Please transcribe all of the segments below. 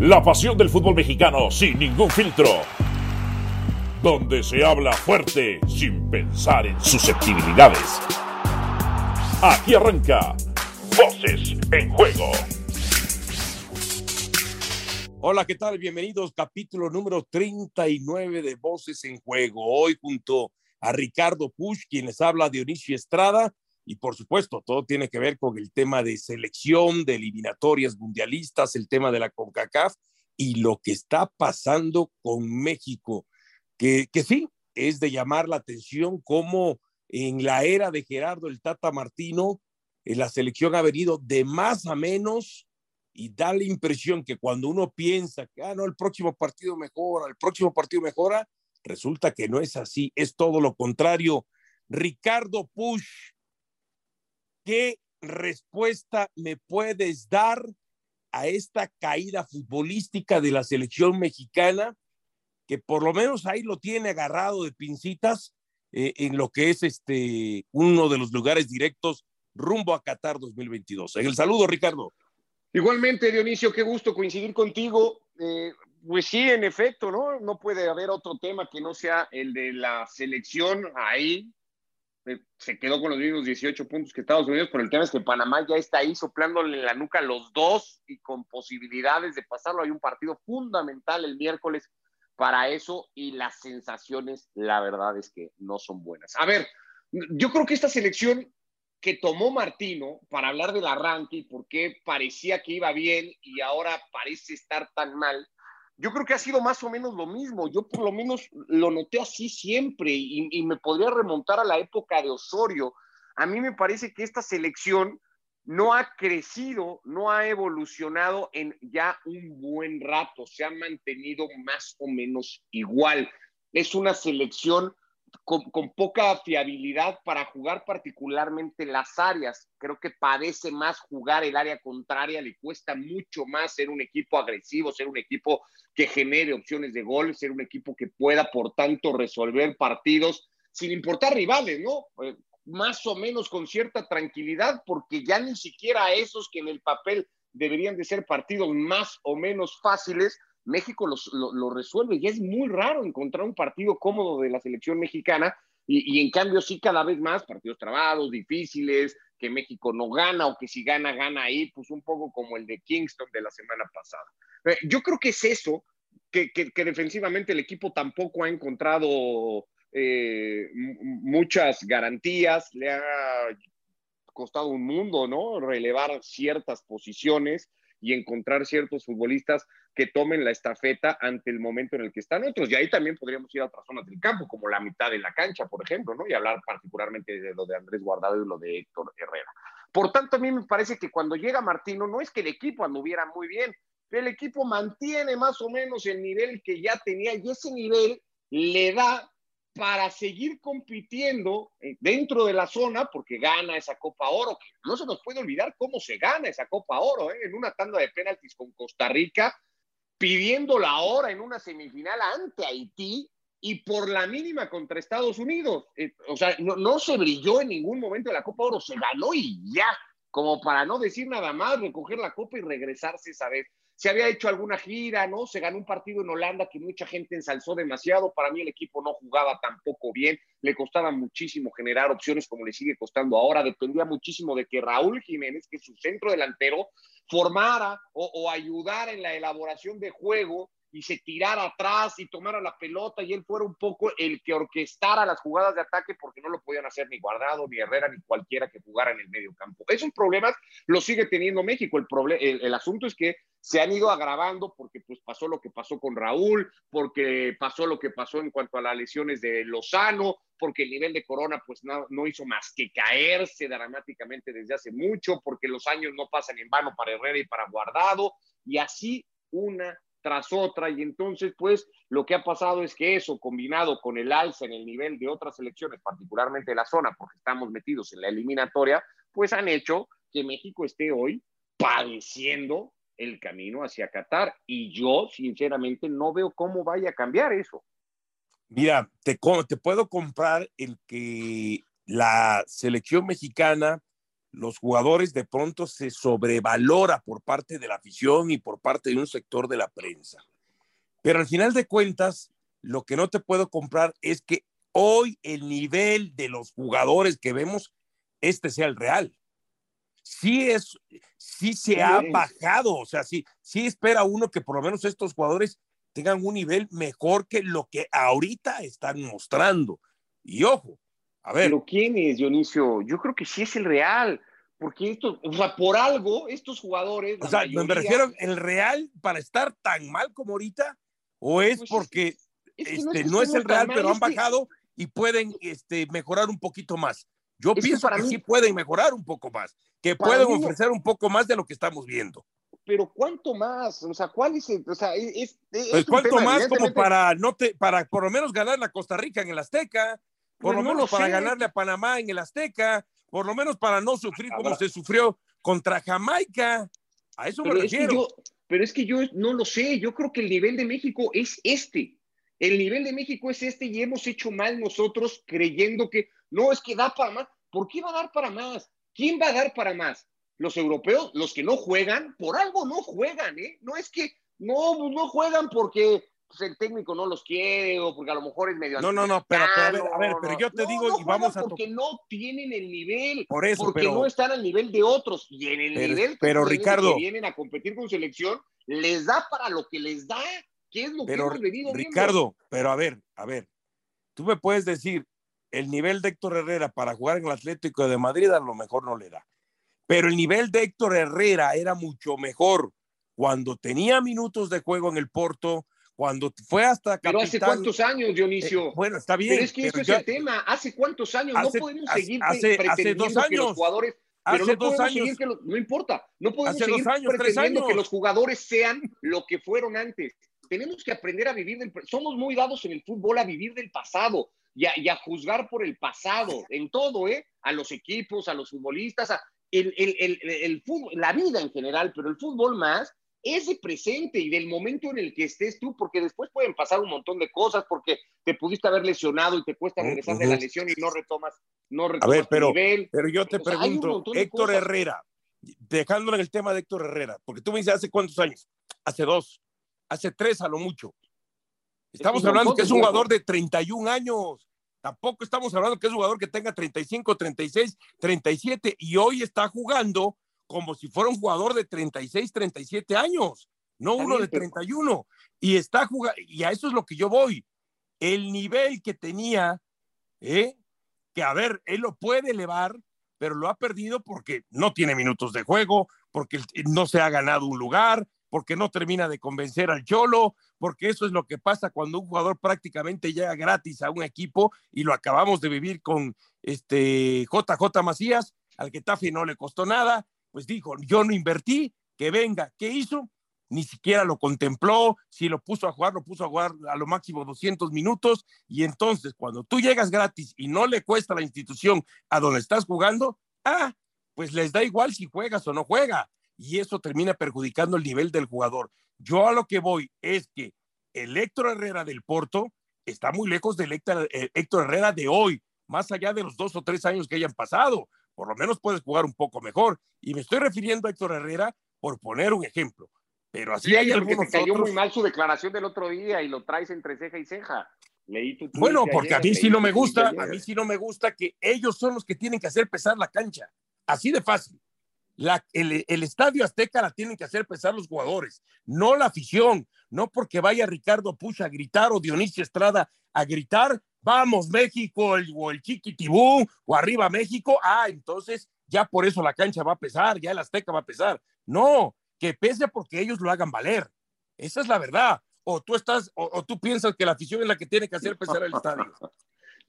La pasión del fútbol mexicano sin ningún filtro. Donde se habla fuerte sin pensar en susceptibilidades. Aquí arranca Voces en Juego. Hola, ¿qué tal? Bienvenidos, capítulo número 39 de Voces en Juego. Hoy junto a Ricardo Push, quien les habla Dionisio Estrada, y por supuesto, todo tiene que ver con el tema de selección, de eliminatorias mundialistas, el tema de la CONCACAF y lo que está pasando con México, que, que sí, es de llamar la atención cómo en la era de Gerardo el Tata Martino, eh, la selección ha venido de más a menos y da la impresión que cuando uno piensa que, ah, no, el próximo partido mejora, el próximo partido mejora, resulta que no es así, es todo lo contrario. Ricardo Push, ¿Qué respuesta me puedes dar a esta caída futbolística de la selección mexicana, que por lo menos ahí lo tiene agarrado de pincitas eh, en lo que es este uno de los lugares directos rumbo a Qatar 2022? En el saludo, Ricardo. Igualmente, Dionisio, qué gusto coincidir contigo. Eh, pues sí, en efecto, ¿no? No puede haber otro tema que no sea el de la selección ahí se quedó con los mismos 18 puntos que Estados Unidos, pero el tema es que Panamá ya está ahí soplándole la nuca los dos y con posibilidades de pasarlo. Hay un partido fundamental el miércoles para eso y las sensaciones, la verdad es que no son buenas. A ver, yo creo que esta selección que tomó Martino para hablar del arranque y por qué parecía que iba bien y ahora parece estar tan mal, yo creo que ha sido más o menos lo mismo. Yo por lo menos lo noté así siempre y, me podría remontar a la época de Osorio. A mí me parece que esta selección no ha crecido, no ha evolucionado en ya un buen rato, se ha mantenido más o menos igual. Es una selección con, poca fiabilidad para jugar particularmente las áreas. Creo que padece más jugar el área contraria, le cuesta mucho más ser un equipo agresivo, ser un equipo que genere opciones de gol, ser un equipo que pueda, por tanto, resolver partidos sin importar rivales, ¿no? Eh, más o menos con cierta tranquilidad, porque ya ni siquiera esos que en el papel deberían de ser partidos más o menos fáciles, México lo, resuelve y es muy raro encontrar un partido cómodo de la selección mexicana y, en cambio sí cada vez más partidos trabados, difíciles, que México no gana o que si gana, gana ahí, pues un poco como el de Kingston de la semana pasada. Eh, yo creo que es eso, que, defensivamente el equipo tampoco ha encontrado eh, muchas garantías, le ha costado un mundo, ¿no? Relevar ciertas posiciones y encontrar ciertos futbolistas que tomen la estafeta ante el momento en el que están otros. Y ahí también podríamos ir a otras zonas del campo, como la mitad de la cancha, por ejemplo, ¿no? Y hablar particularmente de lo de Andrés Guardado y lo de Héctor Herrera. Por tanto, a mí me parece que cuando llega Martino, no es que el equipo anduviera muy bien, el equipo mantiene más o menos el nivel que ya tenía y ese nivel le da para seguir compitiendo eh, dentro de la zona, porque gana esa Copa Oro, no se nos puede olvidar cómo se gana esa Copa Oro, ¿eh? en una tanda de penaltis con Costa Rica, pidiendo la hora en una semifinal ante Haití y por la mínima contra Estados Unidos. Eh, o sea, no, no, se brilló en ningún momento la Copa Oro, se ganó y ya, como para no decir nada más, recoger la Copa y regresarse esa vez se había hecho alguna gira, ¿no? Se ganó un partido en Holanda que mucha gente ensalzó demasiado. Para mí el equipo no jugaba tampoco bien, le costaba muchísimo generar opciones como le sigue costando ahora. Dependía muchísimo de que Raúl Jiménez, que es su centro delantero, formara o, o ayudara en la elaboración de juego y se tirara atrás y tomara la pelota y él fuera un poco el que orquestara las jugadas de ataque porque no lo podían hacer ni Guardado, ni Herrera, ni cualquiera que jugara en el medio campo. Esos problemas los sigue teniendo México. El, el, el, asunto es que se han ido agravando porque pues pasó lo que pasó con Raúl, porque pasó lo que pasó en cuanto a las lesiones de Lozano, porque el nivel de Corona pues no, no hizo más que caerse dramáticamente desde hace mucho, porque los años no pasan en vano para Herrera y para Guardado, y así una tras otra y entonces pues lo que ha pasado es que eso combinado con el alza en el nivel de otras selecciones, particularmente de la zona, porque estamos metidos en la eliminatoria, pues han hecho que México esté hoy padeciendo el camino hacia Qatar y yo sinceramente no veo cómo vaya a cambiar eso. Mira, te, te puedo comprar el que la selección mexicana los jugadores de pronto se sobrevalora por parte de la afición y por parte de un sector de la prensa. Pero al final de cuentas, lo que no te puedo comprar es que hoy el nivel de los jugadores que vemos, este sea el real. Sí es, sí se ha bajado, o sea, sí, sí espera uno que por lo menos estos jugadores tengan un nivel mejor que lo que ahorita están mostrando. Y ojo, a ver. Pero ¿quién es, Dionisio? Yo creo que sí es el real, porque esto, o sea, por algo, estos jugadores. O sea, me refiero, ¿el real para estar tan mal como ahorita? ¿O es pues porque este, no es, el real, pero han bajado y pueden este, mejorar un poquito más? Yo pienso que, sí pueden mejorar un poco más, que pueden ofrecer un poco más de lo que estamos viendo. Pero ¿cuánto más? O sea, ¿cuál es? El, o sea, es, pues ¿cuánto más como para no te, para por lo menos ganar la Costa Rica en el Azteca? por lo menos para ganarle a Panamá en el Azteca, por lo menos para no sufrir como se sufrió contra Jamaica. A eso me refiero. pero es que yo no lo sé, yo creo que el nivel de México es este. El nivel de México es este y hemos hecho mal nosotros creyendo que no, es que da para más. ¿Por qué va a dar para más? ¿Quién va a dar para más? Los europeos, los que no juegan, por algo no juegan, ¿eh? No es que no, no juegan porque pues el técnico no los quiere o porque a lo mejor es medio No, no, no, pero, a ver, a ver, pero yo te digo y vamos a porque no tienen el nivel, por eso, porque no están al nivel de otros y en el nivel que, pero, Ricardo, que vienen a competir con selección les da para lo que les da, ¿Qué es lo que hemos venido Ricardo, pero a ver, a ver, tú me puedes decir el nivel de Héctor Herrera para jugar en el Atlético de Madrid a lo mejor no le da. Pero el nivel de Héctor Herrera era mucho mejor cuando tenía minutos de juego en el Porto, cuando fue hasta capitán, Pero hace cuántos años, Dionisio. Eh, bueno, está bien. Pero es que eso es el tema. ¿Hace cuántos años? no podemos seguir hace, pretendiendo hace dos años, que los jugadores... Pero hace no dos años. Que no importa. No podemos seguir pretendiendo que los jugadores sean lo que fueron antes. Tenemos que aprender a vivir del... Somos muy dados en el fútbol a vivir del pasado y a, y a juzgar por el pasado, en todo, ¿eh? A los equipos, a los futbolistas, a el, el, el, el fútbol, la vida en general, pero el fútbol más, ese presente y del momento en el que estés tú, porque después pueden pasar un montón de cosas, porque te pudiste haber lesionado y te cuesta regresar de la lesión y no retomas, no retomas A ver, pero, Pero yo te pregunto, Héctor Herrera, dejándolo en el tema de Héctor Herrera, porque tú me dices hace cuántos años, hace dos, hace tres a lo mucho. Estamos hablando que es un jugador de 31 años. Tampoco estamos hablando que es un jugador que tenga 35, 36, 37 y hoy está jugando como si fuera un jugador de 36, 37 años, no uno de 31. Y está jugando, y a eso es lo que yo voy. El nivel que tenía, ¿eh? que a ver, él lo puede elevar, pero lo ha perdido porque no tiene minutos de juego, porque no se ha ganado un lugar, porque no termina de convencer al Cholo, porque eso es lo que pasa cuando un jugador prácticamente llega gratis a un equipo y lo acabamos de vivir con este JJ Macías, al que Tafi no le costó nada, pues dijo, yo no invertí, que venga, ¿qué hizo? Ni siquiera lo contempló, si lo puso a jugar, lo puso a jugar a lo máximo 200 minutos, y entonces cuando tú llegas gratis y no le cuesta la institución a donde estás jugando, ah, pues les da igual si juegas o no juega, y eso termina perjudicando el nivel del jugador. Yo a lo que voy es que el Héctor Herrera del Porto está muy lejos del Héctor eh, Herrera de hoy, más allá de los dos o tres años que hayan pasado por lo menos puedes jugar un poco mejor. Y me estoy refiriendo a Héctor Herrera por poner un ejemplo. Pero así hay algunos te cayó muy mal su declaración del otro día y lo traes entre ceja y ceja. Leí tu bueno, porque a mí sí no me gusta, a mí sí no me gusta que ellos son los que tienen que hacer pesar la cancha. Así de fácil. La, el, el, estadio Azteca la tienen que hacer pesar los jugadores, no la afición, no porque vaya Ricardo Pucha a gritar o Dionisio Estrada a gritar, vamos México, el, o el Chiquitibú, o arriba México, ah, entonces ya por eso la cancha va a pesar, ya el Azteca va a pesar. No, que pese porque ellos lo hagan valer. Esa es la verdad. O tú estás, o, tú piensas que la afición es la que tiene que hacer pesar el estadio.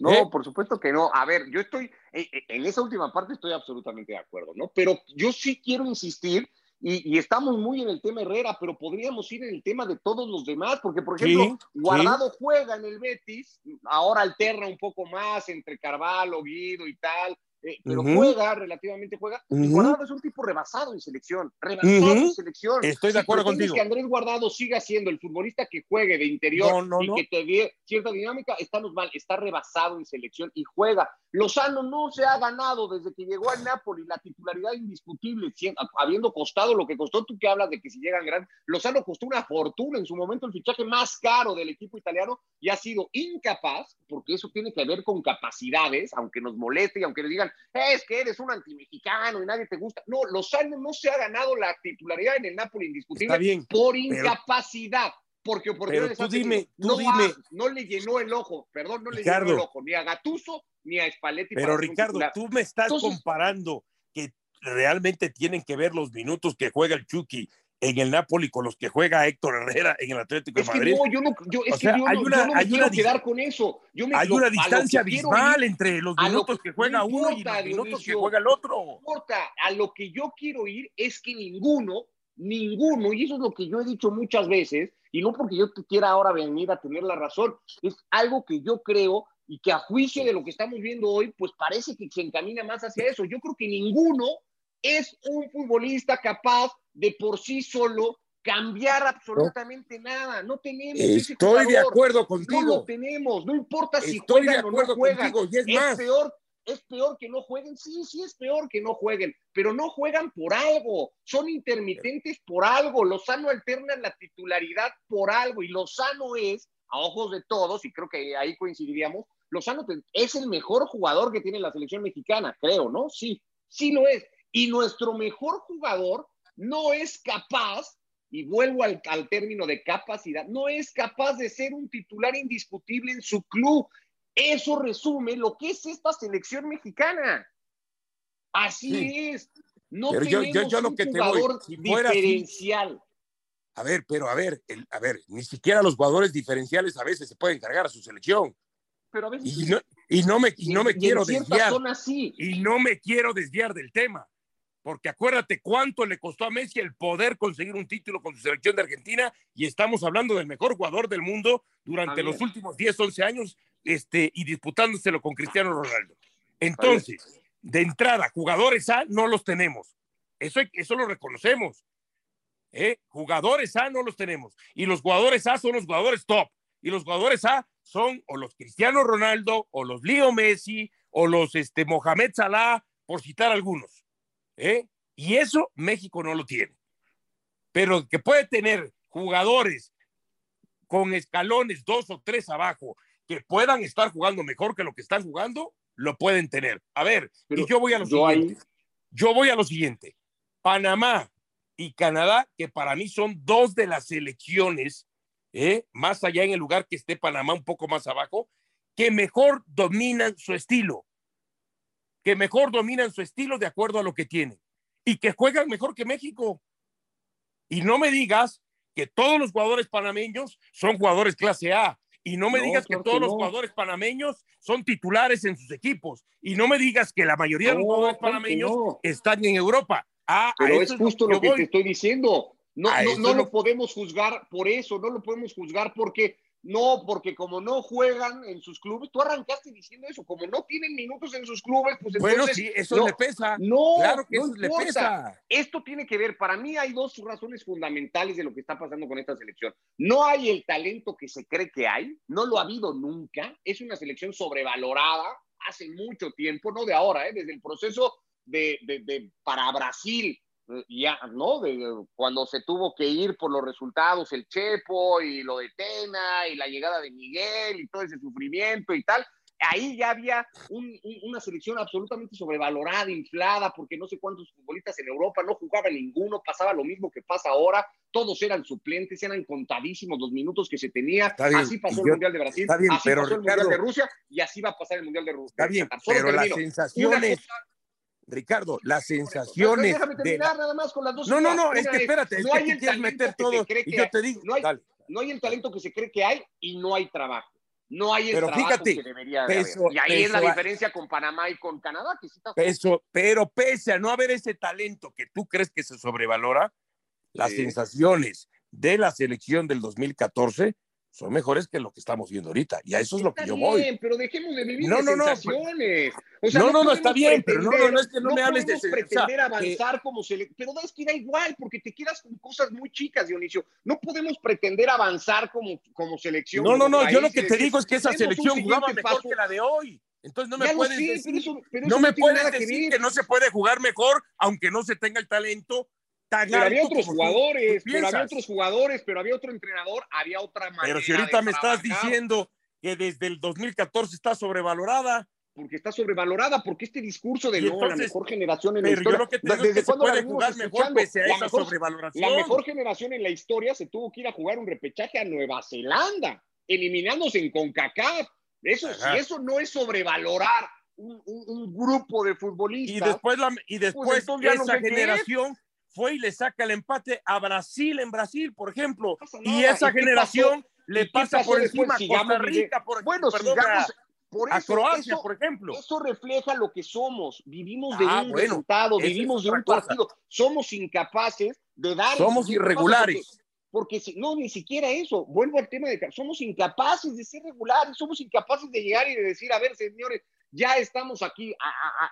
No, ¿Eh? por supuesto que no. A ver, yo estoy, eh, eh, en esa última parte estoy absolutamente de acuerdo, ¿no? Pero yo sí quiero insistir y, estamos muy en el tema Herrera, pero podríamos ir en el tema de todos los demás, porque por ejemplo, Guardado juega en el Betis, ahora alterna un poco más entre Carvalho, Guido y tal, eh, pero juega, relativamente juega. Guardado es un tipo rebasado en selección, rebasado en selección. Estoy de acuerdo contigo. que Andrés Guardado siga siendo el futbolista que juegue de interior y que te dé cierta dinámica, estamos mal, está rebasado en selección y juega. Lozano no se ha ganado desde que llegó al Napoli la titularidad indiscutible, habiendo costado lo que costó. Tú que hablas de que si llegan grandes, Lozano costó una fortuna en su momento, el fichaje más caro del equipo italiano y ha sido incapaz, porque eso tiene que ver con capacidades, aunque nos moleste y aunque le digan, es que eres un antimexicano y nadie te gusta. No, Lozano no se ha ganado la titularidad en el Napoli indiscutible por incapacidad porque oportunidades tú dime, no, dime. no le llenó el ojo, perdón, no le llenó el ojo ni a Gatuso ni a Spalletti. Pero Ricardo, tú me estás comparando que realmente tienen que ver los minutos que juega el Chucky en el Napoli con los que juega Héctor Herrera en el Atlético de Madrid. no, yo no, yo, es que yo hay no, una, no me quiero quedar con eso. Yo me, hay una distancia abismal entre los minutos que juega uno y los minutos que juega el otro. No importa, a lo que yo quiero ir es que ninguno, ninguno, y eso es lo que yo he dicho muchas veces, y no porque yo quiera ahora venir a tener la razón, es algo que yo creo y que a juicio de lo que estamos viendo hoy, pues parece que se encamina más hacia eso. Yo creo que ninguno es un futbolista capaz de por sí solo cambiar absolutamente nada. No tenemos Estoy de acuerdo contigo. No lo tenemos, no importa si juegan o no juegan. y es, más. peor ¿Es peor que no jueguen? Sí, sí es peor que no jueguen, pero no juegan por algo, son intermitentes por algo. Lozano alterna la titularidad por algo y Lozano es, a ojos de todos, y creo que ahí coincidiríamos, Lozano es el mejor jugador que tiene la selección mexicana, creo, ¿no? Sí, sí lo es. Y nuestro mejor jugador no es capaz, y vuelvo al, al término de capacidad, no es capaz de ser un titular indiscutible en su club. Eso resume lo que es esta selección mexicana. Así es. No tenemos yo, un jugador diferencial. a ver, pero a ver, a ver, ni siquiera los jugadores diferenciales a veces se pueden cargar a su selección. Pero a veces y no, y no me, y no me quiero desviar. Así. Y no me quiero desviar del tema. Porque acuérdate cuánto le costó a Messi el poder conseguir un título con su selección de Argentina y estamos hablando del mejor jugador del mundo durante los últimos 10, 11 años este, y disputándoselo con Cristiano Ronaldo. Entonces, de entrada, jugadores A no los tenemos. Eso, eso lo reconocemos. ¿eh? Jugadores A no los tenemos. Y los jugadores A son los jugadores top. Y los jugadores A son o los Cristiano Ronaldo, o los Leo Messi, o los este, Mohamed Salah, por citar algunos. ¿eh? Y eso México no lo tiene. Pero que puede tener jugadores con escalones dos o tres abajo que puedan estar jugando mejor que lo que están jugando, lo pueden tener. A ver, y yo voy a lo siguiente. Yo voy a lo siguiente. Panamá y Canadá, que para mí son dos de las selecciones, ¿eh? más allá en el lugar que esté Panamá un poco más abajo, que mejor dominan su estilo, que mejor dominan su estilo de acuerdo a lo que tienen y que juegan mejor que México. Y no me digas que todos los jugadores panameños son jugadores clase A, y no me digas que todos los jugadores panameños son titulares en sus equipos. Y no me digas que la mayoría de los jugadores panameños están en Europa. Ah, Pero es justo lo que te estoy diciendo. No, no, lo podemos juzgar por eso, no lo podemos juzgar porque no, porque como no juegan en sus clubes, tú arrancaste diciendo eso, como no tienen minutos en sus clubes, pues entonces... Bueno, sí, eso le pesa. No, claro que eso le pesa. Esto tiene que ver, para mí hay dos razones fundamentales de lo que está pasando con esta selección. No hay el talento que se cree que hay, no lo ha habido nunca, es una selección sobrevalorada hace mucho tiempo, no de ahora, ¿eh? desde el proceso de, de, de para Brasil, ya, ¿no? De, cuando se tuvo que ir por los resultados el Chepo y lo de Tena y la llegada de Miguel y todo ese sufrimiento y tal, ahí ya había una selección absolutamente sobrevalorada, inflada, porque no sé cuántos futbolistas en Europa no jugaban ninguno, pasaba lo mismo que pasa ahora, todos eran suplentes, eran contadísimos los minutos que se tenía, así pasó el Mundial de Brasil, así pero pasó el Mundial de Rusia y así va a pasar el Mundial de Rusia. Está bien, pero las sensaciones... Ricardo, las sensaciones. Déjame terminar nada más con las dos. No, no, no, es que espérate, no hay el quieres meter todo. Y yo te digo, no hay, no hay el talento que se cree que hay y no hay trabajo. No hay el pero trabajo fíjate, que debería haber. Y ahí es la diferencia con Panamá y con Canadá. Que sí está... pero pese a no haber ese talento que tú crees que se sobrevalora, las sensaciones de la selección del 2014 son mejores que lo que estamos viendo ahorita. Y a eso es lo que yo voy. Bien, pero dejemos de vivir no, no, sensaciones. No, no, no, no, está bien, pero no, no, no es que no, me hables de pretender avanzar como se Pero es que da igual, porque te quedas con cosas muy chicas, Dionisio. No podemos pretender avanzar como, como selección. No, no, no, yo lo que te digo es que esa selección jugaba mejor que la de hoy. Entonces no me puedes decir, no, me puedes decir que, no se puede jugar mejor, aunque no se tenga el talento pero había otros jugadores, pero había otros jugadores, pero había otro entrenador, había otra manera. Pero si ahorita me estás diciendo que desde el 2014 está sobrevalorada. Porque está sobrevalorada, porque este discurso de no, la mejor generación en la historia. Yo lo que ¿Desde se puede jugar mejor pese a esa mejor, sobrevaloración. La mejor generación en la historia se tuvo que ir a jugar un repechaje a Nueva Zelanda, eliminándose en CONCACAF. Eso, si eso no es sobrevalorar un, un, grupo de futbolistas. Y después, la, y pues después esa generación fue y le saca el empate a Brasil en Brasil, por ejemplo. y esa generación le pasa por encima a Costa Rica, por bueno, sigamos, por a Croacia, por ejemplo. Eso refleja lo que somos. Vivimos de ah, un resultado, vivimos de un partido. Somos incapaces de dar. Somos irregulares. Porque, si, no, ni siquiera eso. Vuelvo al tema de que somos incapaces de ser regulares, somos incapaces de llegar y de decir, a ver, señores, ya estamos aquí,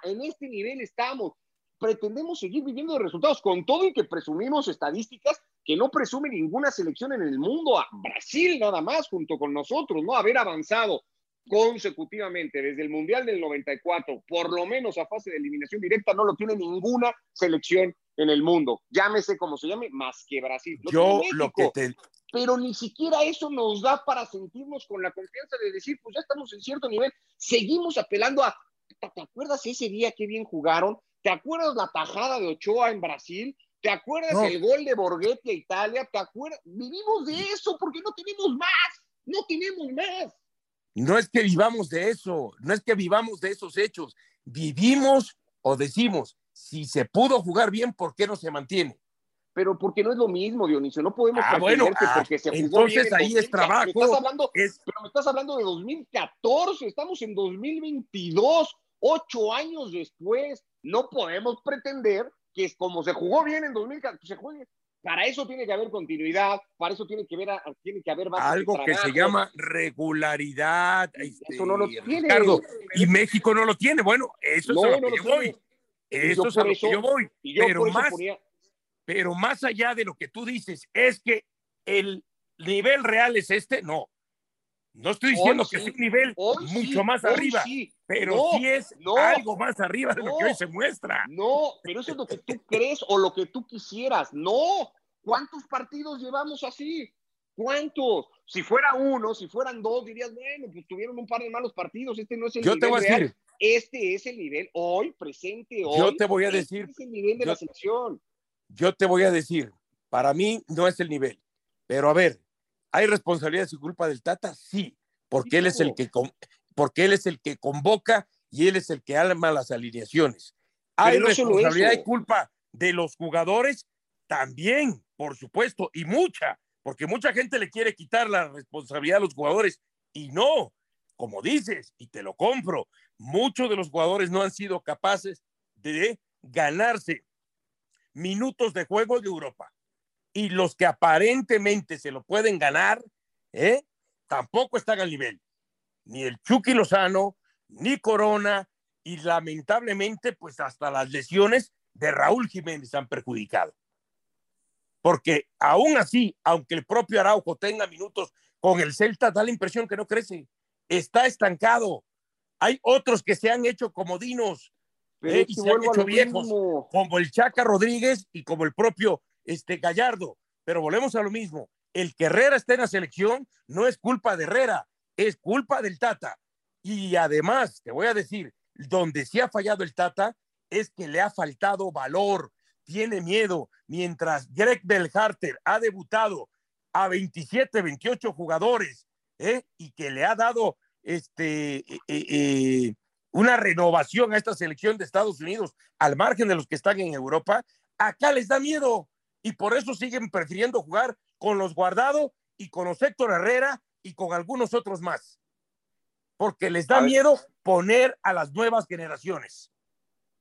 en este nivel estamos. Pretendemos seguir viviendo de resultados con todo y que presumimos estadísticas que no presume ninguna selección en el mundo, a Brasil nada más junto con nosotros, ¿no? Haber avanzado consecutivamente desde el Mundial del 94, por lo menos a fase de eliminación directa, no lo tiene ninguna selección en el mundo. Llámese como se llame, más que Brasil. Yo lo que te... Pero ni siquiera eso nos da para sentirnos con la confianza de decir, pues ya estamos en cierto nivel. Seguimos apelando a, ¿te acuerdas ese día que bien jugaron? ¿Te acuerdas la tajada de Ochoa en Brasil? ¿Te acuerdas el gol de Borghetti a Italia? ¿Te acuerdas? Vivimos de eso porque no tenemos más. No tenemos más. No es que vivamos de eso, no es que vivamos de esos hechos. Vivimos o decimos, si se pudo jugar bien, ¿por qué no se mantiene? Pero porque no es lo mismo, Dionisio. No podemos ah, bueno, ah, porque se jugó entonces ahí es trabajo. Pero me estás hablando de 2014, estamos en 2022, ocho años después. No podemos pretender que es como se jugó bien en 2014, se juegue para eso tiene que haber continuidad, para eso tiene que haber, tiene que haber algo que se llama regularidad. Este, eso no lo tiene. y México no lo tiene. Bueno, eso es a lo que yo voy. Eso es a lo que yo voy. pero, más, pero más allá de lo que tú dices, es que el nivel real es este, no. No estoy diciendo que es un nivel mucho más arriba, pero sí es algo más arriba de lo que hoy se muestra. No, pero eso es lo que tú crees o lo que tú quisieras. No, ¿cuántos partidos llevamos así? ¿Cuántos? Si fuera uno, si fueran dos, dirías, bueno, pues tuvieron un par de malos partidos, este no es el yo te voy a decir, Este es el nivel hoy, presente hoy. Yo te voy a este decir. es el nivel de la selección. Yo te voy a decir, para mí no es el nivel, pero a ver, ¿Hay responsabilidad y culpa del Tata? Sí, porque él es el que porque él es el que convoca y él es el que arma las alineaciones. ¿Hay responsabilidad y culpa de los jugadores? También, por supuesto, y mucha, porque mucha gente le quiere quitar la responsabilidad a los jugadores y no, como dices, y te lo compro, muchos de los jugadores no han sido capaces de ganarse minutos de juego de Europa y los que aparentemente se lo pueden ganar, ¿eh? tampoco están al nivel. Ni el Chucky Lozano, ni Corona, y lamentablemente, pues hasta las lesiones de Raúl Jiménez han perjudicado. Porque aún así, aunque el propio Araujo tenga minutos con el Celta, da la impresión que no crece. Está estancado. Hay otros que se han hecho comodinos ¿eh? y se han hecho viejos, como el Chaca Rodríguez y como el propio este, Gallardo. Pero volvemos a lo mismo. El que Herrera esté en la selección no es culpa de Herrera, es culpa del Tata. Y además, te voy a decir, donde sí ha fallado el Tata es que le ha faltado valor, tiene miedo. Mientras Greg Belharter ha debutado a 27, 28 jugadores ¿eh? y que le ha dado este, eh, eh, una renovación a esta selección de Estados Unidos al margen de los que están en Europa, acá les da miedo y por eso siguen prefiriendo jugar con los Guardado y con los Héctor Herrera y con algunos otros más. Porque les da miedo poner a las nuevas generaciones.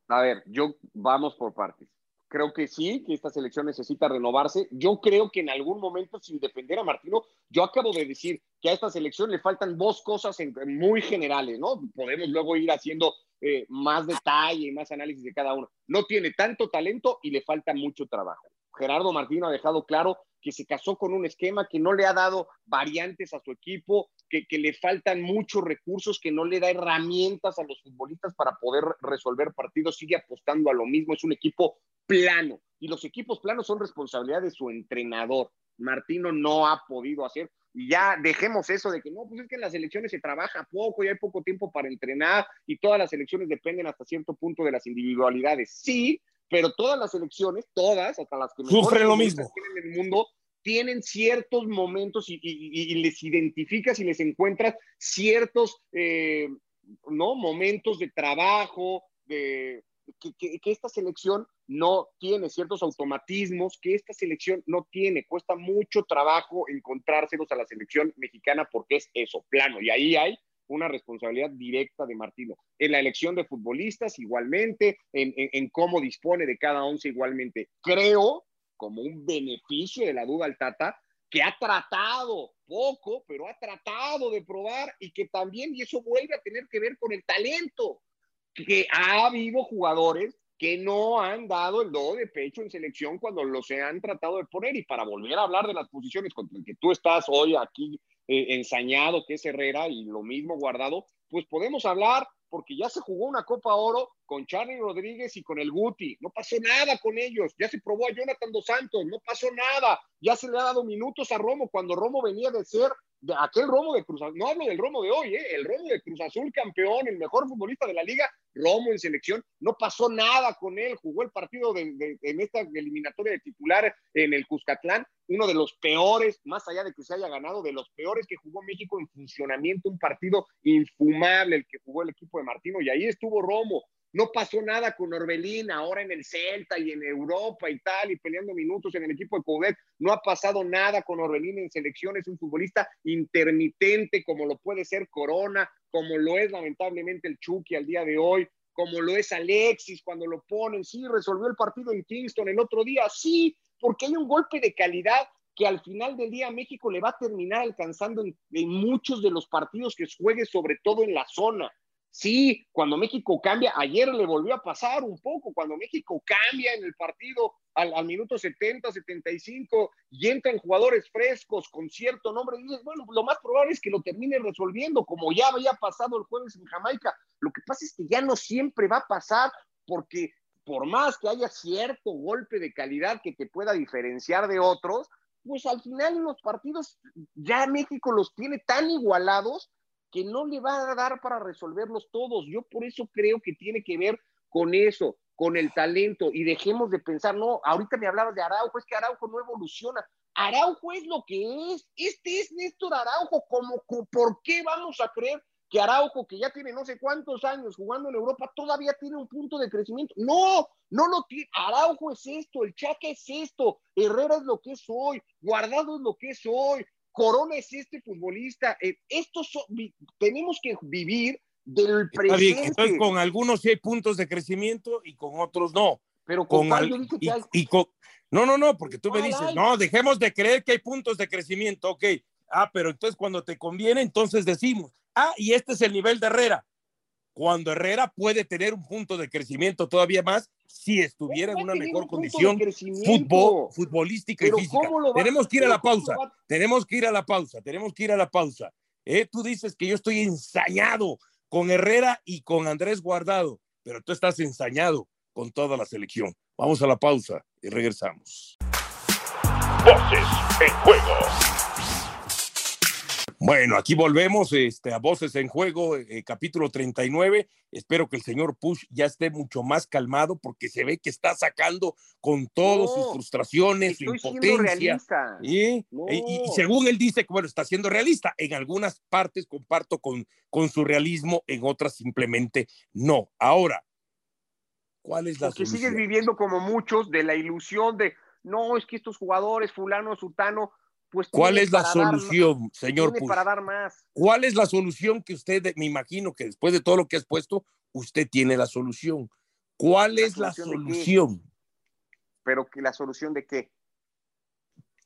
A ver, yo vamos por partes. Creo que sí, que esta selección necesita renovarse. Yo creo que en algún momento, sin defender a Martino, yo acabo de decir que a esta selección le faltan dos cosas muy generales, ¿no? Podemos luego ir haciendo eh, más detalle y más análisis de cada uno. No tiene tanto talento y le falta mucho trabajo Gerardo Martino ha dejado claro que se casó con un esquema que no le ha dado variantes a su equipo, que, le faltan muchos recursos, que no le da herramientas a los futbolistas para poder resolver partidos, sigue apostando a lo mismo, es un equipo plano. Y los equipos planos son responsabilidad de su entrenador. Martino no ha podido hacer. Ya dejemos eso de que no, pues es que en las elecciones se trabaja poco y hay poco tiempo para entrenar y todas las elecciones dependen hasta cierto punto de las individualidades. Sí, pero todas las elecciones, todas, hasta las que sufren lo mismo en el mundo, tienen ciertos momentos y, y, y, les identificas y les encuentras ciertos eh, ¿no? momentos de trabajo, de, que, que, que, esta selección no tiene ciertos automatismos, que esta selección no tiene. Cuesta mucho trabajo encontrárselos a la selección mexicana porque es eso, plano. Y ahí hay una responsabilidad directa de Martino. En la elección de futbolistas igualmente, en, en, cómo dispone de cada once igualmente. Creo, como un beneficio de la duda al Tata, que ha tratado poco, pero ha tratado de probar y que también, y eso vuelve a tener que ver con el talento, que ha habido jugadores que no han dado el do de pecho en selección cuando los han tratado de poner. Y para volver a hablar de las posiciones contra el que tú estás hoy aquí eh, ensañado, que es Herrera, y lo mismo guardado, pues podemos hablar porque ya se jugó una Copa Oro con Charlie Rodríguez y con el Guti. No pasó nada con ellos. Ya se probó a Jonathan Dos Santos. No pasó nada. Ya se le ha dado minutos a Romo cuando Romo venía de ser aquel Romo de Cruz Azul. No hablo del Romo de hoy, ¿eh? el Romo de Cruz Azul, campeón, el mejor futbolista de la liga. Romo en selección. No pasó nada con él. Jugó el partido de, en esta eliminatoria de titular en el Cuscatlán. Uno de los peores, más allá de que se haya ganado, de los peores que jugó México en funcionamiento. Un partido infumable el que jugó el equipo de Martino. Y ahí estuvo Romo. No pasó nada con Orbelín, ahora en el Celta y en Europa y tal, y peleando minutos en el equipo de Coudet. No ha pasado nada con Orbelín en selección, es un futbolista intermitente, como lo puede ser Corona, como lo es lamentablemente el Chucky al día de hoy, como lo es Alexis cuando lo ponen. Sí, resolvió el partido en Kingston el otro día, sí, porque hay un golpe de calidad que al final del día México le va a terminar alcanzando en, en muchos de los partidos que juegue, sobre todo en la zona. Sí, cuando México cambia, ayer le volvió a pasar un poco, cuando México cambia en el partido al, minuto 70, 75 y entran jugadores frescos con cierto nombre, dices, bueno, lo más probable es que lo termine resolviendo, como ya había pasado el jueves en Jamaica. Lo que pasa es que ya no siempre va a pasar porque por más que haya cierto golpe de calidad que te pueda diferenciar de otros, pues al final en los partidos ya México los tiene tan igualados que no le va a dar para resolverlos todos. Yo por eso creo que tiene que ver con eso, con el talento, y dejemos de pensar, no, ahorita me hablabas de Araujo, es que Araujo no evoluciona. Araujo es lo que es, este es Néstor Araujo, como, ¿por qué vamos a creer que Araujo, que ya tiene no sé cuántos años jugando en Europa, todavía tiene un punto de crecimiento? No, no lo tiene. Araujo es esto, el Chaca es esto, Herrera es lo que es hoy, Guardado es lo que es hoy, Corona es este futbolista. Eh, estos son, tenemos que vivir del presente. Bien, entonces con algunos sí hay puntos de crecimiento y con otros no. Pero con, con al, y, hay... y con, no, no, no, porque tú me dices, no, dejemos de creer que hay puntos de crecimiento, ok. Ah, pero entonces cuando te conviene, entonces decimos, ah, y este es el nivel de Herrera. Cuando Herrera puede tener un punto de crecimiento todavía más si estuviera en una mejor condición fútbol, futbolística y física. Tenemos que ir a la pausa, tenemos que ir a la pausa, tenemos que ir a la pausa. Eh, tú dices que yo estoy ensañado con Herrera y con Andrés Guardado, pero tú estás ensañado con toda la selección. Vamos a la pausa y regresamos. Voces en juego. Bueno, aquí volvemos este, a Voces en Juego, eh, capítulo 39. Espero que el señor Push ya esté mucho más calmado porque se ve que está sacando con todas no, sus frustraciones, su impotencia. ¿Y? No. y, y, según él dice que, bueno, está siendo realista. En algunas partes comparto con, con su realismo, en otras simplemente no. Ahora, ¿cuál es la porque solución? sigues viviendo como muchos de la ilusión de, no, es que estos jugadores, fulano, sutano, pues ¿Cuál es la solución, dar, señor Push? para dar más. ¿Cuál es la solución que usted, me imagino que después de todo lo que has puesto, usted tiene la solución? ¿Cuál ¿La es solución la solución? ¿Pero que la solución de qué?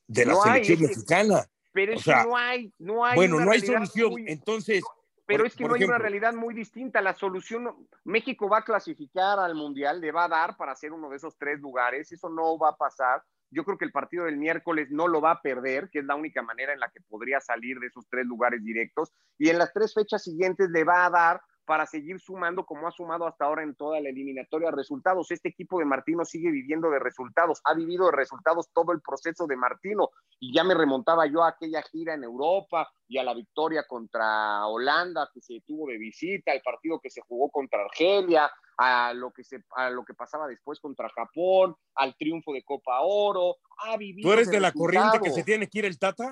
De la no selección hay, mexicana. Pero es sea, que no hay, no hay. Bueno, no hay solución. Muy, Entonces. Pero por, es que no hay una realidad muy distinta. La solución, México va a clasificar al Mundial, le va a dar para ser uno de esos tres lugares. Eso no va a pasar Yo creo que el partido del miércoles no lo va a perder, que es la única manera en la que podría salir de esos tres lugares directos. Y en las tres fechas siguientes le va a dar para seguir sumando como ha sumado hasta ahora en toda la eliminatoria resultados. Este equipo de Martino sigue viviendo de resultados, ha vivido de resultados todo el proceso de Martino y ya me remontaba yo a aquella gira en Europa y a la victoria contra Holanda que se tuvo de visita, al partido que se jugó contra Argelia, a lo que se a lo que pasaba después contra Japón, al triunfo de Copa Oro, ha vivido ¿Tú eres de, la corriente que se tiene que ir el Tata?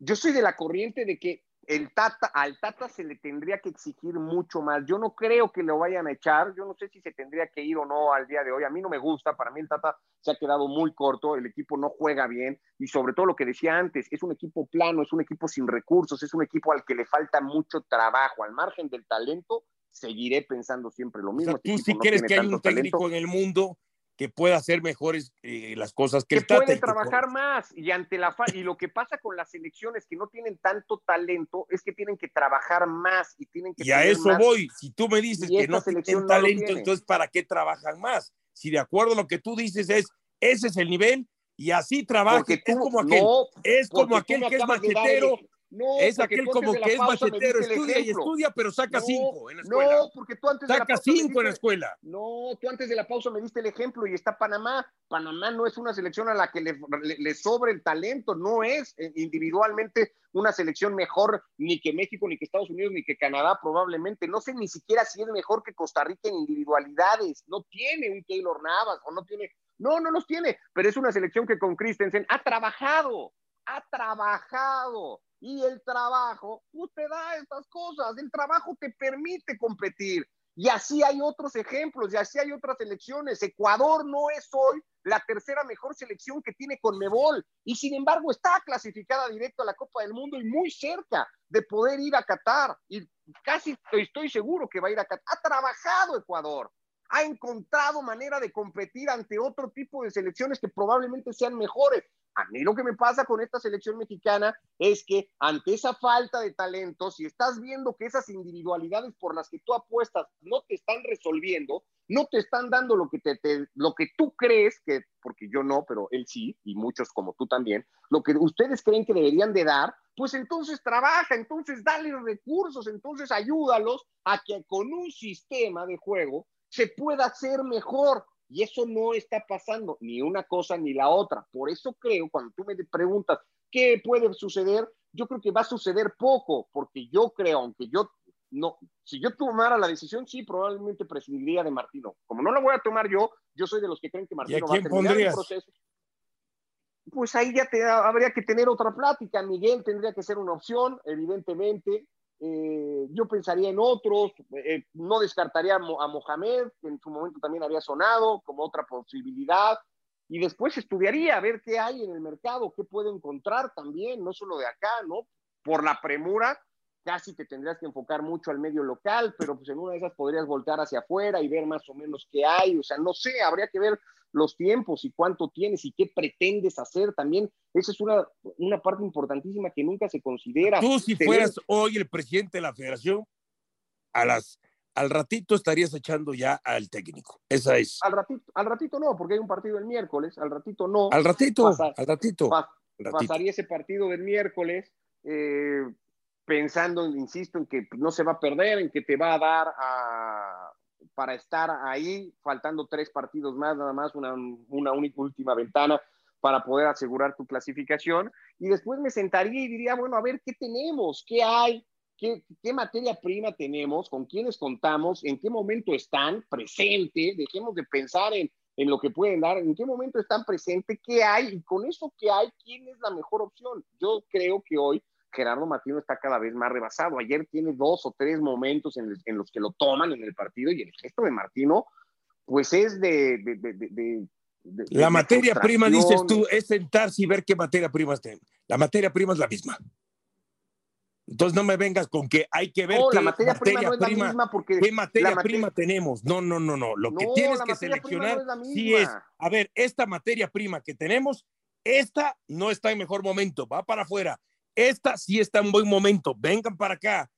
Yo soy de la corriente de que el Tata, al Tata se le tendría que exigir mucho más. Yo no creo que lo vayan a echar. Yo no sé si se tendría que ir o no al día de hoy. A mí no me gusta. Para mí el Tata se ha quedado muy corto. El equipo no juega bien. Y sobre todo lo que decía antes, es un equipo plano, es un equipo sin recursos, es un equipo al que le falta mucho trabajo. Al margen del talento, seguiré pensando siempre lo mismo. ¿Tú sí crees que hay un técnico en el mundo que pueda hacer mejores eh, las cosas que, que puede trabajar más y ante la y lo que pasa con las selecciones que no tienen tanto talento es que tienen que trabajar más y tienen que y a eso voy si tú me dices que no tienen talento entonces para qué trabajan más si de acuerdo a lo que tú dices es ese es el nivel y así trabaja es como aquel es como aquel que es machetero no, es aquel como que es machetero, estudia y estudia, pero saca cinco en la escuela. No, porque tú antes saca de la pausa cinco en la escuela. No, tú antes de la pausa me diste el ejemplo y está Panamá. Panamá no es una selección a la que le, le, sobre el talento, no es eh, individualmente una selección mejor ni que México, ni que Estados Unidos, ni que Canadá probablemente. No sé ni siquiera si es mejor que Costa Rica en individualidades. No tiene un Keylor Navas o no tiene. No, no los tiene, pero es una selección que con Christensen ha trabajado, ha trabajado y el trabajo, pues te da estas cosas. El trabajo te permite competir. Y así hay otros ejemplos, y así hay otras selecciones. Ecuador no es hoy la tercera mejor selección que tiene Conmebol, y sin embargo está clasificada directo a la Copa del Mundo y muy cerca de poder ir a Qatar. Y casi estoy seguro que va a ir a Qatar. Ha trabajado Ecuador, ha encontrado manera de competir ante otro tipo de selecciones que probablemente sean mejores. A mí lo que me pasa con esta selección mexicana es que ante esa falta de talento, si estás viendo que esas individualidades por las que tú apuestas no te están resolviendo, no te están dando lo que, te, lo que tú crees que, porque yo no, pero él sí, y muchos como tú también, lo que ustedes creen que deberían de dar, pues entonces trabaja, entonces dale recursos, entonces ayúdalos a que con un sistema de juego se pueda hacer mejor. Y eso no está pasando, ni una cosa ni la otra. Por eso creo, cuando tú me preguntas qué puede suceder, yo creo que va a suceder poco, porque yo creo, aunque yo no, si yo tomara la decisión, sí, probablemente prescindiría de Martino. Como no la voy a tomar yo, yo soy de los que creen que Martino va a terminar el proceso. Pues ahí ya te, habría que tener otra plática. Miguel tendría que ser una opción, evidentemente. Eh, yo pensaría en otros, eh, no descartaría a, Mohamed, que en su momento también había sonado como otra posibilidad, y después estudiaría a ver qué hay en el mercado, qué puedo encontrar también, no solo de acá, ¿no? Por la premura, casi te tendrías que enfocar mucho al medio local, pero pues en una de esas podrías voltear hacia afuera y ver más o menos qué hay, o sea, no sé, habría que ver los tiempos y cuánto tienes y qué pretendes hacer también. Esa es una, una parte importantísima que nunca se considera. Tú si fueras hoy el presidente de la federación, a las, al ratito estarías echando ya al técnico. Esa es. Al ratito, al ratito no, porque hay un partido el miércoles, al ratito no. Al ratito, al ratito, Pasaría ese partido del miércoles. Eh, pensando, insisto, en que no se va a perder, en que te va a dar a, para estar ahí, faltando tres partidos más, nada más, una, una única última ventana para poder asegurar tu clasificación. Y después me sentaría y diría, bueno, a ver qué tenemos, qué hay, qué, qué materia prima tenemos, con quiénes contamos, en qué momento están presentes, dejemos de pensar en, en lo que pueden dar, en qué momento están presentes, qué hay, y con eso que hay, quién es la mejor opción. Yo creo que hoy Gerardo Martino está cada vez más rebasado. Ayer tiene dos o tres momentos en, los que lo toman en el partido y el gesto de Martino, pues es de... la materia prima, dices tú, es sentarse y ver qué materia prima tiene. La materia prima es la misma. Entonces no me vengas con que hay que ver qué la materia, prima, no es la misma porque qué materia prima tenemos. No, no, no, no. Lo que tienes que seleccionar sí es, a ver, esta materia prima que tenemos, esta no está en mejor momento, va para afuera. Esta sí está en buen momento, vengan para acá.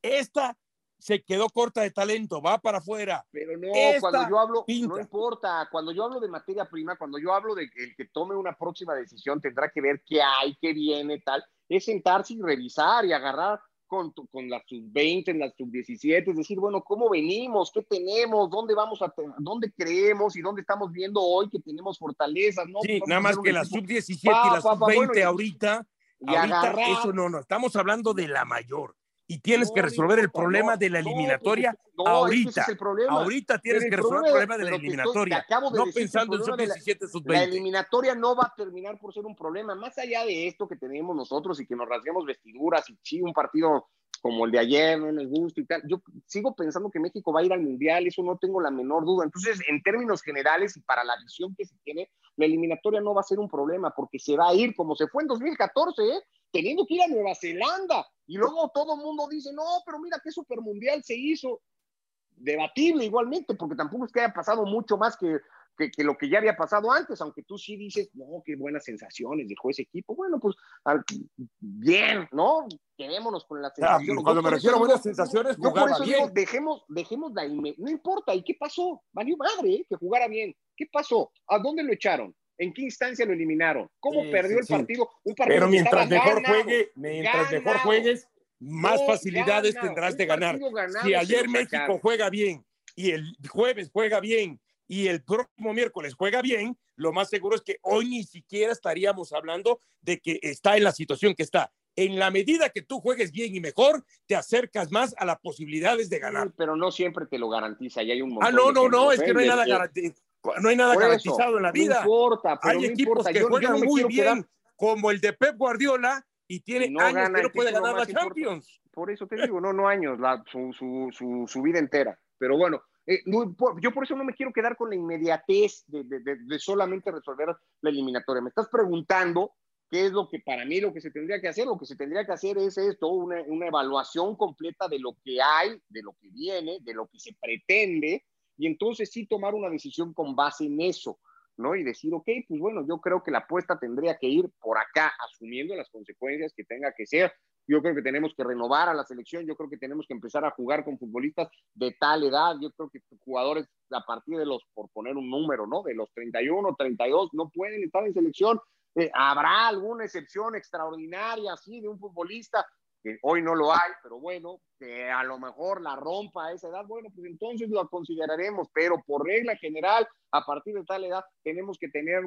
Esta se quedó corta de talento, va para afuera. Pero no, cuando yo hablo, no importa, cuando yo hablo de materia prima, cuando yo hablo de que el que tome una próxima decisión tendrá que ver qué hay, qué viene, tal, es sentarse y revisar y agarrar con, con las sub-20, las sub-17, es decir, bueno, ¿cómo venimos? ¿Qué tenemos? ¿Dónde vamos a dónde creemos y dónde estamos viendo hoy que tenemos fortalezas? ¿no? Sí, nada más que la sub-17 y la sub-20 ahorita, ahorita eso no, no, estamos hablando de la mayor y tienes que resolver el problema de la eliminatoria ahorita. Ahorita tienes que resolver el problema de la eliminatoria. no pensando en sub-17, sub-20. La eliminatoria no va a terminar por ser un problema. Más allá de esto que tenemos nosotros y que nos rasguemos vestiduras y sí, un partido como el de ayer no nos gusta y tal. Yo sigo pensando que México va a ir al Mundial, eso no tengo la menor duda. Entonces, en términos generales y para la visión que se tiene, la eliminatoria no va a ser un problema porque se va a ir como se fue en 2014, ¿eh? teniendo que ir a Nueva Zelanda. Y luego todo el mundo dice, no, pero mira qué super mundial se hizo. Debatible igualmente, porque tampoco es que haya pasado mucho más que, que, lo que ya había pasado antes, aunque tú sí dices, no, qué buenas sensaciones dejó ese equipo. Bueno, pues bien, ¿no? Quedémonos con las sensaciones. cuando me refiero a buenas sensaciones, jugaba bien. dejemos, dejemos la no importa, ¿y qué pasó? Valió madre ¿eh? que jugara bien. ¿Qué pasó? ¿A dónde lo echaron? ¿En qué instancia lo eliminaron? ¿Cómo perdió el partido? Un partido Pero mientras mejor juegue, mientras mejor juegues, más facilidades tendrás de ganar. si ayer México juega bien y el jueves juega bien y el próximo miércoles juega bien, lo más seguro es que hoy ni siquiera estaríamos hablando de que está en la situación que está. En la medida que tú juegues bien y mejor, te acercas más a las posibilidades de ganar. pero no siempre te lo garantiza y hay un Ah, no, no, no, es que no hay nada garantizado no hay nada garantizado en la vida. No importa, hay equipos que juegan muy bien, como el de Pep Guardiola, y tiene años que no puede ganar la Champions. Por eso te digo, no, no años, la, su, su, su, vida entera. Pero bueno, eh, yo por eso no me quiero quedar con la inmediatez de, de, de, solamente resolver la eliminatoria. Me estás preguntando qué es lo que para mí lo que se tendría que hacer. Lo que se tendría que hacer es esto, una, una evaluación completa de lo que hay, de lo que viene, de lo que se pretende y entonces sí tomar una decisión con base en eso, ¿no? Y decir, ok, pues bueno, yo creo que la apuesta tendría que ir por acá, asumiendo las consecuencias que tenga que ser. Yo creo que tenemos que renovar a la selección, yo creo que tenemos que empezar a jugar con futbolistas de tal edad, yo creo que jugadores a partir de los, por poner un número, ¿no? De los 31, 32, no pueden estar en selección. Eh, habrá alguna excepción extraordinaria, así, de un futbolista hoy no lo hay, pero bueno, que a lo mejor la rompa a esa edad, bueno, pues entonces lo consideraremos, pero por regla general, a partir de tal edad, tenemos que tener,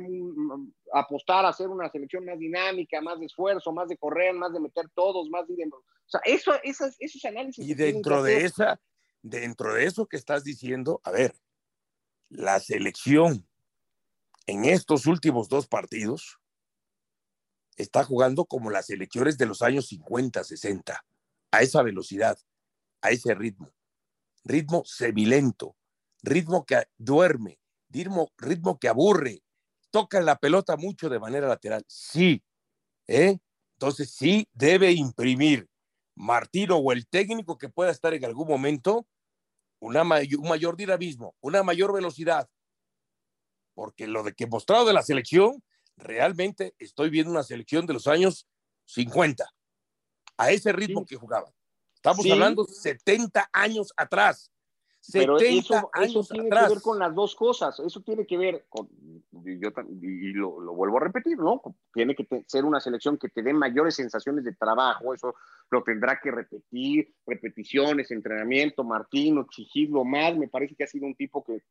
apostar a hacer una selección más dinámica, más de esfuerzo, más de correr, más de meter todos, más de... O sea, eso, esos, esos análisis... Y dentro de esa, dentro de eso que estás diciendo, a ver, la selección en estos últimos dos partidos está jugando como las elecciones de los años 50, 60, a esa velocidad, a ese ritmo. Ritmo semilento, ritmo que duerme, ritmo, ritmo que aburre, toca la pelota mucho de manera lateral. Sí, ¿eh? Entonces sí debe imprimir Martino o el técnico que pueda estar en algún momento una un mayor dinamismo, una mayor velocidad, porque lo de que mostrado de la selección realmente estoy viendo una selección de los años 50, a ese ritmo que jugaban. Estamos hablando 70 años atrás. Pero eso, eso tiene que ver con las dos cosas. Eso tiene que ver con, y, lo, lo, vuelvo a repetir, ¿no? Tiene que ser una selección que te dé mayores sensaciones de trabajo. Eso lo tendrá que repetir, repeticiones, entrenamiento, Martino, exigirlo más. Me parece que ha sido un tipo que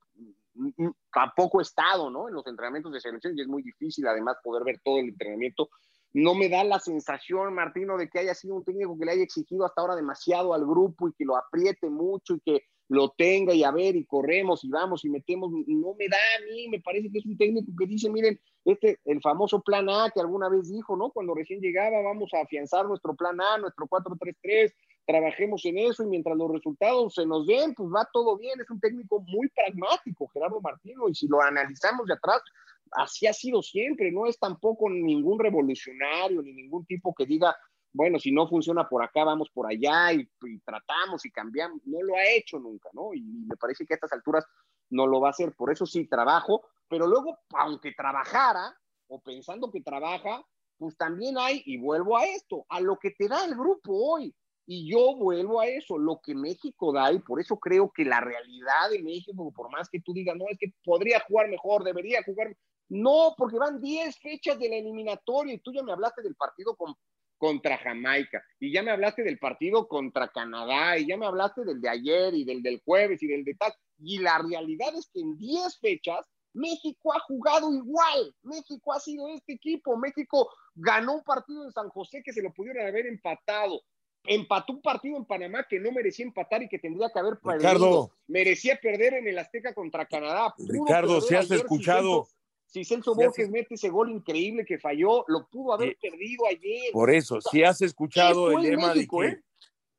tampoco he estado, ¿no? En los entrenamientos de selección y es muy difícil además poder ver todo el entrenamiento. No me da la sensación, Martino, de que haya sido un técnico que le haya exigido hasta ahora demasiado al grupo y que lo apriete mucho y que lo tenga y a ver y corremos y vamos y metemos. No me da a mí, me parece que es un técnico que dice, miren, este, el famoso plan A que alguna vez dijo, ¿no? Cuando recién llegaba, vamos a afianzar nuestro plan A, nuestro 4-3-3, trabajemos en eso y mientras los resultados se nos den, pues va todo bien. Es un técnico muy pragmático, Gerardo Martino, y si lo analizamos de atrás, así ha sido siempre. No es tampoco ningún revolucionario ni ningún tipo que diga, bueno, si no funciona por acá, vamos por allá y, tratamos y cambiamos. No lo ha hecho nunca, ¿no? Y me parece que a estas alturas no lo va a hacer. Por eso sí trabajo, pero luego, aunque trabajara o pensando que trabaja, pues también hay, y vuelvo a esto, a lo que te da el grupo hoy Y yo vuelvo a eso, lo que México da, y por eso creo que la realidad de México, por más que tú digas, no, es que podría jugar mejor, debería jugar. No, porque van 10 fechas de la eliminatoria y tú ya me hablaste del partido con, contra Jamaica, y ya me hablaste del partido contra Canadá, y ya me hablaste del de ayer y del del jueves y del de tal. Y la realidad es que en 10 fechas México ha jugado igual. México ha sido este equipo. México ganó un partido en San José que se lo pudieron haber empatado empató un partido en Panamá que no merecía empatar y que tendría que haber perdido. Merecía perder en el Azteca contra Canadá. Ricardo, si has escuchado. Si Celso, Borges mete ese gol increíble que falló, lo pudo haber perdido ayer. Por eso, si has escuchado el lema de que ¿eh?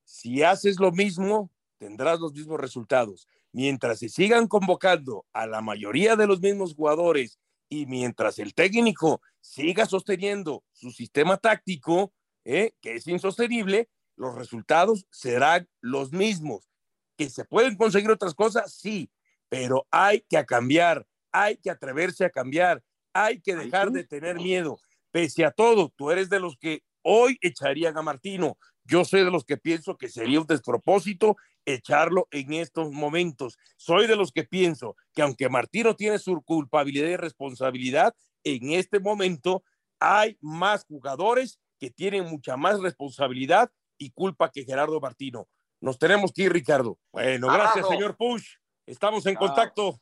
si haces lo mismo, tendrás los mismos resultados. Mientras se sigan convocando a la mayoría de los mismos jugadores y mientras el técnico siga sosteniendo su sistema táctico, ¿eh? que es insostenible, los resultados serán los mismos. ¿Que se pueden conseguir otras cosas? Sí, pero hay que cambiar, hay que atreverse a cambiar, hay que dejar de tener miedo. Pese a todo, tú eres de los que hoy echarían a Martino. Yo soy de los que pienso que sería un despropósito echarlo en estos momentos. Soy de los que pienso que aunque Martino tiene su culpabilidad y responsabilidad, en este momento hay más jugadores que tienen mucha más responsabilidad y culpa que Gerardo Martino. Nos tenemos que ir, Ricardo. Bueno, gracias, señor Push. Estamos en contacto.